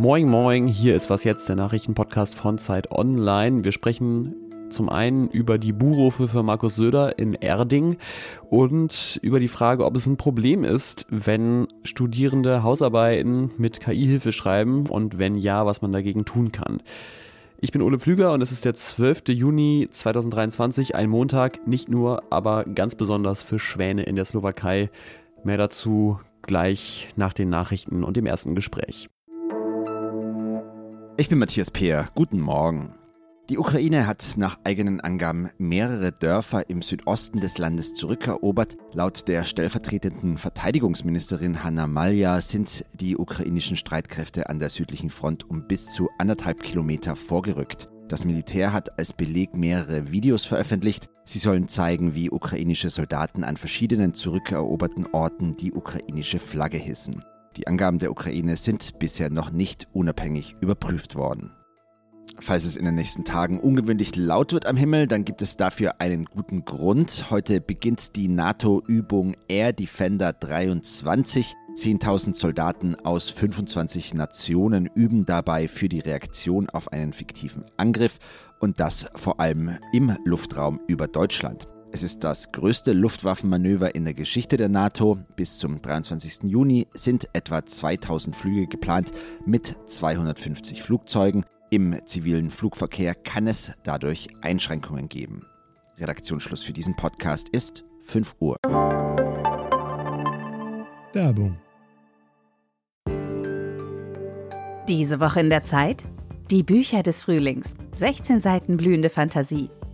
Moin Moin, hier ist was jetzt, der Nachrichtenpodcast von Zeit Online. Wir sprechen zum einen über die Buhrufe für Markus Söder in Erding und über die Frage, ob es ein Problem ist, wenn Studierende Hausarbeiten mit KI-Hilfe schreiben und wenn ja, was man dagegen tun kann. Ich bin Ole Pflüger und es ist der 12. Juni 2023, ein Montag, nicht nur, aber ganz besonders für Schwäne in der Slowakei. Mehr dazu gleich nach den Nachrichten und dem ersten Gespräch. Ich bin Matthias Peer. Guten Morgen. Die Ukraine hat nach eigenen Angaben mehrere Dörfer im Südosten des Landes zurückerobert. Laut der stellvertretenden Verteidigungsministerin Hanna Malja sind die ukrainischen Streitkräfte an der südlichen Front um bis zu anderthalb Kilometer vorgerückt. Das Militär hat als Beleg mehrere Videos veröffentlicht. Sie sollen zeigen, wie ukrainische Soldaten an verschiedenen zurückeroberten Orten die ukrainische Flagge hissen. Die Angaben der Ukraine sind bisher noch nicht unabhängig überprüft worden. Falls es in den nächsten Tagen ungewöhnlich laut wird am Himmel, dann gibt es dafür einen guten Grund. Heute beginnt die NATO-Übung Air Defender 23. 10.000 Soldaten aus 25 Nationen üben dabei für die Reaktion auf einen fiktiven Angriff und das vor allem im Luftraum über Deutschland. Es ist das größte Luftwaffenmanöver in der Geschichte der NATO. Bis zum 23. Juni sind etwa 2000 Flüge geplant mit 250 Flugzeugen. Im zivilen Flugverkehr kann es dadurch Einschränkungen geben. Redaktionsschluss für diesen Podcast ist 5 Uhr. Werbung. Diese Woche in der Zeit? Die Bücher des Frühlings. 16 Seiten blühende Fantasie.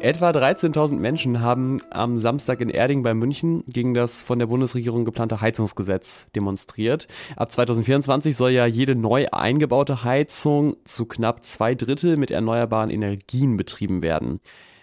Etwa 13.000 Menschen haben am Samstag in Erding bei München gegen das von der Bundesregierung geplante Heizungsgesetz demonstriert. Ab 2024 soll ja jede neu eingebaute Heizung zu knapp zwei Drittel mit erneuerbaren Energien betrieben werden.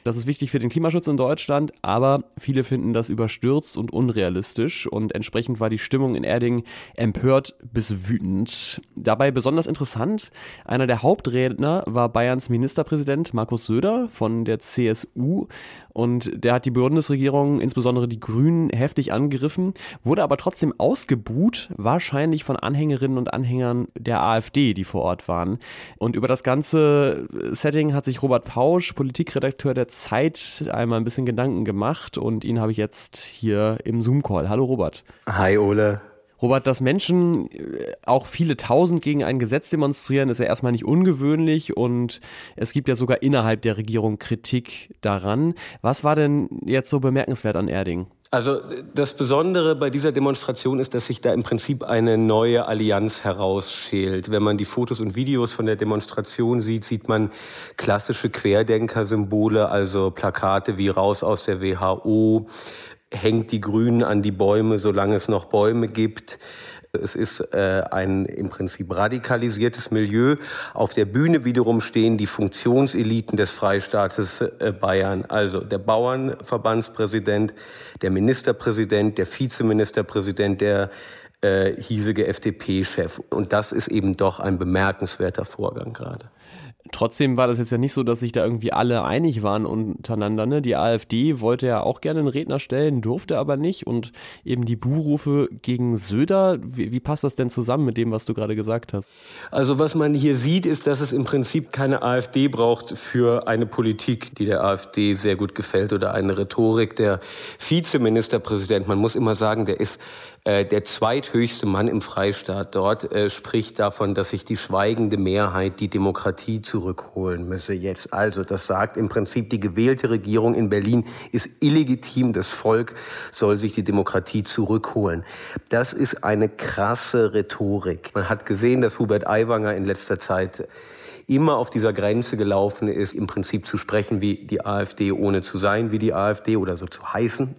Das ist wichtig für den Klimaschutz in Deutschland, aber viele finden das überstürzt und unrealistisch und entsprechend war die Stimmung in Erding empört bis wütend. Dabei besonders interessant, einer der Hauptredner war Bayerns Ministerpräsident Markus Söder von der CSU und der hat die Bundesregierung, insbesondere die Grünen, heftig angegriffen, wurde aber trotzdem ausgebuht, wahrscheinlich von Anhängerinnen und Anhängern der AfD, die vor Ort waren. Und über das ganze Setting hat sich Robert Pausch, Politikredakteur der Zeit, einmal ein bisschen Gedanken gemacht und ihn habe ich jetzt hier im Zoom-Call. Hallo Robert. Hi Ole. Robert, dass Menschen äh, auch viele tausend gegen ein Gesetz demonstrieren, ist ja erstmal nicht ungewöhnlich und es gibt ja sogar innerhalb der Regierung Kritik daran. Was war denn jetzt so bemerkenswert an Erding? Also das Besondere bei dieser Demonstration ist, dass sich da im Prinzip eine neue Allianz herausschält. Wenn man die Fotos und Videos von der Demonstration sieht, sieht man klassische Querdenker-Symbole, also Plakate wie raus aus der WHO, hängt die Grünen an die Bäume, solange es noch Bäume gibt. Es ist äh, ein im Prinzip radikalisiertes Milieu. Auf der Bühne wiederum stehen die Funktionseliten des Freistaates äh, Bayern, also der Bauernverbandspräsident, der Ministerpräsident, der Vizeministerpräsident, der äh, hiesige FDP-Chef. Und das ist eben doch ein bemerkenswerter Vorgang gerade. Trotzdem war das jetzt ja nicht so, dass sich da irgendwie alle einig waren untereinander. Ne? Die AfD wollte ja auch gerne einen Redner stellen, durfte aber nicht. Und eben die Buhrufe gegen Söder, wie, wie passt das denn zusammen mit dem, was du gerade gesagt hast? Also was man hier sieht, ist, dass es im Prinzip keine AfD braucht für eine Politik, die der AfD sehr gut gefällt oder eine Rhetorik. Der Vizeministerpräsident, man muss immer sagen, der ist der zweithöchste Mann im Freistaat dort äh, spricht davon, dass sich die schweigende Mehrheit die Demokratie zurückholen müsse jetzt. Also das sagt im Prinzip, die gewählte Regierung in Berlin ist illegitim, das Volk soll sich die Demokratie zurückholen. Das ist eine krasse Rhetorik. Man hat gesehen, dass Hubert Aiwanger in letzter Zeit immer auf dieser Grenze gelaufen ist, im Prinzip zu sprechen wie die AfD, ohne zu sein wie die AfD oder so zu heißen.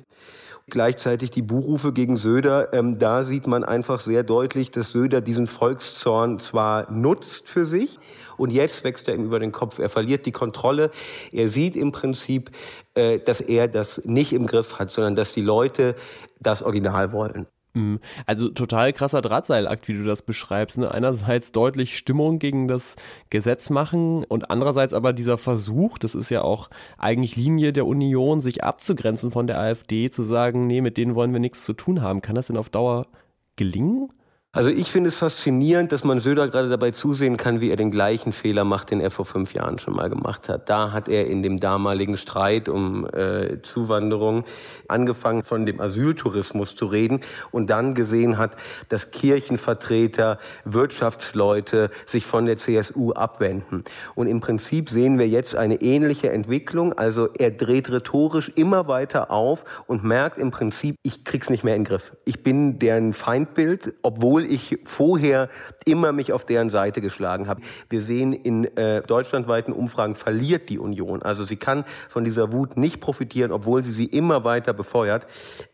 Gleichzeitig die Buhrufe gegen Söder, ähm, da sieht man einfach sehr deutlich, dass Söder diesen Volkszorn zwar nutzt für sich und jetzt wächst er ihm über den Kopf. Er verliert die Kontrolle. Er sieht im Prinzip, äh, dass er das nicht im Griff hat, sondern dass die Leute das Original wollen. Mhm. Also total krasser Drahtseilakt, wie du das beschreibst. Ne? Einerseits deutlich Stimmung gegen das Gesetz machen und andererseits aber dieser Versuch, das ist ja auch eigentlich Linie der Union, sich abzugrenzen von der AfD, zu sagen, nee, mit denen wollen wir nichts zu tun haben. Kann das denn auf Dauer gelingen? Also ich finde es faszinierend, dass man Söder gerade dabei zusehen kann, wie er den gleichen Fehler macht, den er vor fünf Jahren schon mal gemacht hat. Da hat er in dem damaligen Streit um äh, Zuwanderung angefangen, von dem Asyltourismus zu reden und dann gesehen hat, dass Kirchenvertreter, Wirtschaftsleute sich von der CSU abwenden. Und im Prinzip sehen wir jetzt eine ähnliche Entwicklung. Also er dreht rhetorisch immer weiter auf und merkt im Prinzip, ich krieg's nicht mehr in den Griff. Ich bin deren Feindbild, obwohl ich vorher immer mich auf deren Seite geschlagen habe. Wir sehen in äh, deutschlandweiten Umfragen verliert die Union. Also sie kann von dieser Wut nicht profitieren, obwohl sie sie immer weiter befeuert.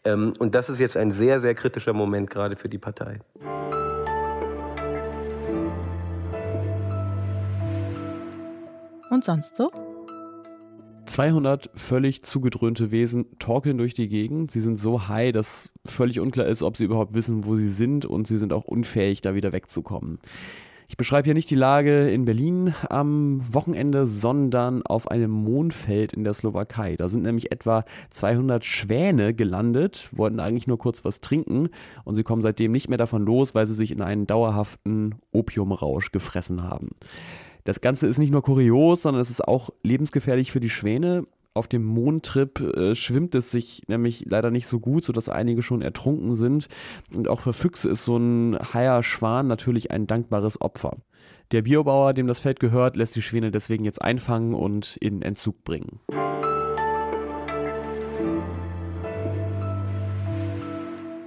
Ähm, und das ist jetzt ein sehr, sehr kritischer Moment gerade für die Partei. Und sonst so? 200 völlig zugedröhnte Wesen torkeln durch die Gegend. Sie sind so high, dass völlig unklar ist, ob sie überhaupt wissen, wo sie sind und sie sind auch unfähig, da wieder wegzukommen. Ich beschreibe hier nicht die Lage in Berlin am Wochenende, sondern auf einem Mondfeld in der Slowakei. Da sind nämlich etwa 200 Schwäne gelandet, wollten eigentlich nur kurz was trinken und sie kommen seitdem nicht mehr davon los, weil sie sich in einen dauerhaften Opiumrausch gefressen haben. Das Ganze ist nicht nur kurios, sondern es ist auch lebensgefährlich für die Schwäne. Auf dem Mondtrip äh, schwimmt es sich nämlich leider nicht so gut, sodass einige schon ertrunken sind. Und auch für Füchse ist so ein heier Schwan natürlich ein dankbares Opfer. Der Biobauer, dem das Feld gehört, lässt die Schwäne deswegen jetzt einfangen und in Entzug bringen.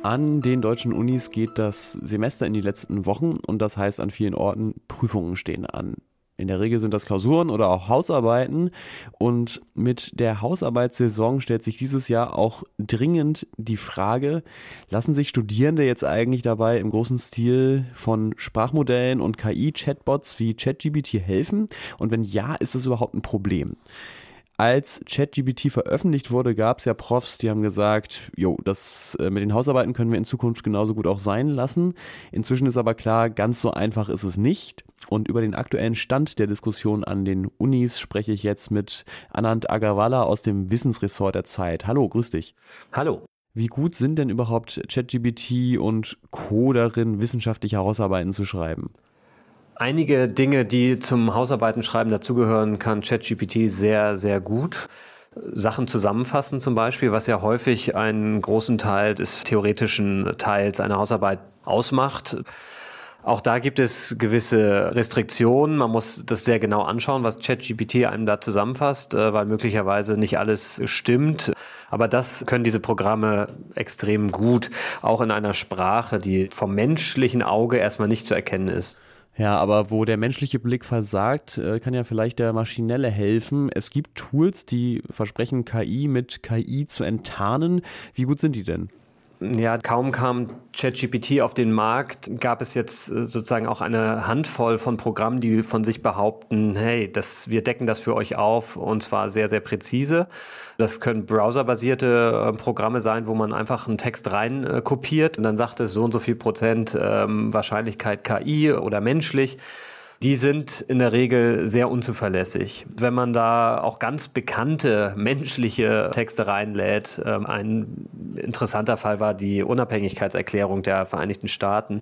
An den deutschen Unis geht das Semester in die letzten Wochen und das heißt an vielen Orten Prüfungen stehen an. In der Regel sind das Klausuren oder auch Hausarbeiten. Und mit der Hausarbeitssaison stellt sich dieses Jahr auch dringend die Frage, lassen sich Studierende jetzt eigentlich dabei im großen Stil von Sprachmodellen und KI-Chatbots wie ChatGBT helfen? Und wenn ja, ist das überhaupt ein Problem? Als ChatGBT veröffentlicht wurde, gab es ja Profs, die haben gesagt, jo, das äh, mit den Hausarbeiten können wir in Zukunft genauso gut auch sein lassen. Inzwischen ist aber klar, ganz so einfach ist es nicht. Und über den aktuellen Stand der Diskussion an den Unis spreche ich jetzt mit Anand Agarwala aus dem Wissensressort der Zeit. Hallo, grüß dich. Hallo. Wie gut sind denn überhaupt ChatGBT und Co. darin, wissenschaftliche Hausarbeiten zu schreiben? Einige Dinge, die zum Hausarbeitenschreiben dazugehören, kann ChatGPT sehr, sehr gut. Sachen zusammenfassen zum Beispiel, was ja häufig einen großen Teil des theoretischen Teils einer Hausarbeit ausmacht. Auch da gibt es gewisse Restriktionen. Man muss das sehr genau anschauen, was ChatGPT einem da zusammenfasst, äh, weil möglicherweise nicht alles stimmt. Aber das können diese Programme extrem gut, auch in einer Sprache, die vom menschlichen Auge erstmal nicht zu erkennen ist. Ja, aber wo der menschliche Blick versagt, äh, kann ja vielleicht der maschinelle helfen. Es gibt Tools, die versprechen, KI mit KI zu enttarnen. Wie gut sind die denn? Ja, kaum kam ChatGPT auf den Markt, gab es jetzt äh, sozusagen auch eine Handvoll von Programmen, die von sich behaupten, hey, das, wir decken das für euch auf und zwar sehr, sehr präzise. Das können browserbasierte äh, Programme sein, wo man einfach einen Text rein äh, kopiert und dann sagt es so und so viel Prozent ähm, Wahrscheinlichkeit KI oder menschlich die sind in der Regel sehr unzuverlässig. Wenn man da auch ganz bekannte menschliche Texte reinlädt, ähm, ein interessanter Fall war die Unabhängigkeitserklärung der Vereinigten Staaten,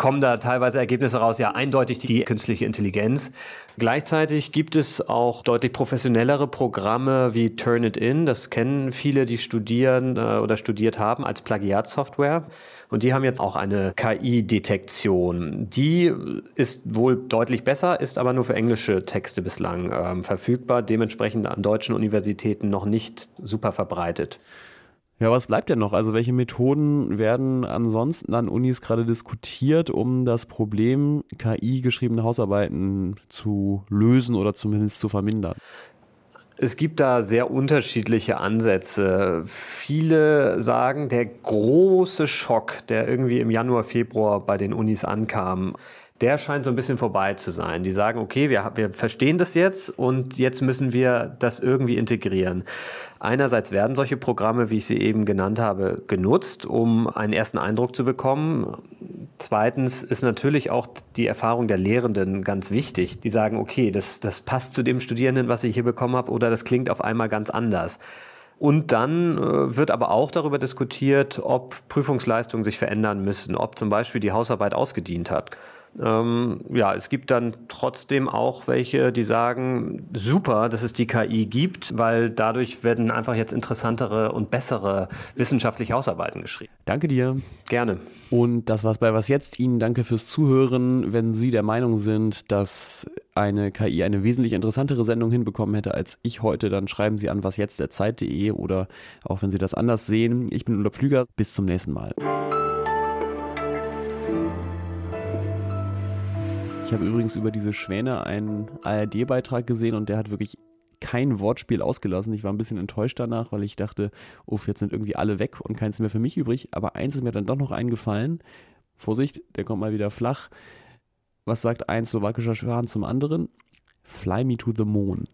kommen da teilweise Ergebnisse raus, ja eindeutig die künstliche Intelligenz. Gleichzeitig gibt es auch deutlich professionellere Programme wie Turnitin, das kennen viele, die studieren äh, oder studiert haben als Plagiatsoftware. Und die haben jetzt auch eine KI-Detektion. Die ist wohl deutlich besser, ist aber nur für englische Texte bislang ähm, verfügbar, dementsprechend an deutschen Universitäten noch nicht super verbreitet. Ja, was bleibt denn noch? Also welche Methoden werden ansonsten an Unis gerade diskutiert, um das Problem KI geschriebene Hausarbeiten zu lösen oder zumindest zu vermindern? Es gibt da sehr unterschiedliche Ansätze. Viele sagen, der große Schock, der irgendwie im Januar, Februar bei den Unis ankam, der scheint so ein bisschen vorbei zu sein. Die sagen, okay, wir, wir verstehen das jetzt und jetzt müssen wir das irgendwie integrieren. Einerseits werden solche Programme, wie ich sie eben genannt habe, genutzt, um einen ersten Eindruck zu bekommen. Zweitens ist natürlich auch die Erfahrung der Lehrenden ganz wichtig. Die sagen, okay, das, das passt zu dem Studierenden, was ich hier bekommen habe, oder das klingt auf einmal ganz anders. Und dann äh, wird aber auch darüber diskutiert, ob Prüfungsleistungen sich verändern müssen, ob zum Beispiel die Hausarbeit ausgedient hat. Ähm, ja, es gibt dann trotzdem auch welche, die sagen, super, dass es die KI gibt, weil dadurch werden einfach jetzt interessantere und bessere wissenschaftliche Hausarbeiten geschrieben. Danke dir. Gerne. Und das war's bei Was Jetzt. Ihnen danke fürs Zuhören. Wenn Sie der Meinung sind, dass eine KI eine wesentlich interessantere Sendung hinbekommen hätte als ich heute, dann schreiben Sie an wasjetzt.zeit.de oder auch wenn Sie das anders sehen. Ich bin Ulla Pflüger. Bis zum nächsten Mal. Ich habe übrigens über diese Schwäne einen ARD-Beitrag gesehen und der hat wirklich kein Wortspiel ausgelassen. Ich war ein bisschen enttäuscht danach, weil ich dachte, uff, jetzt sind irgendwie alle weg und keins mehr für mich übrig. Aber eins ist mir dann doch noch eingefallen. Vorsicht, der kommt mal wieder flach. Was sagt ein slowakischer Schwan zum anderen? Fly me to the moon.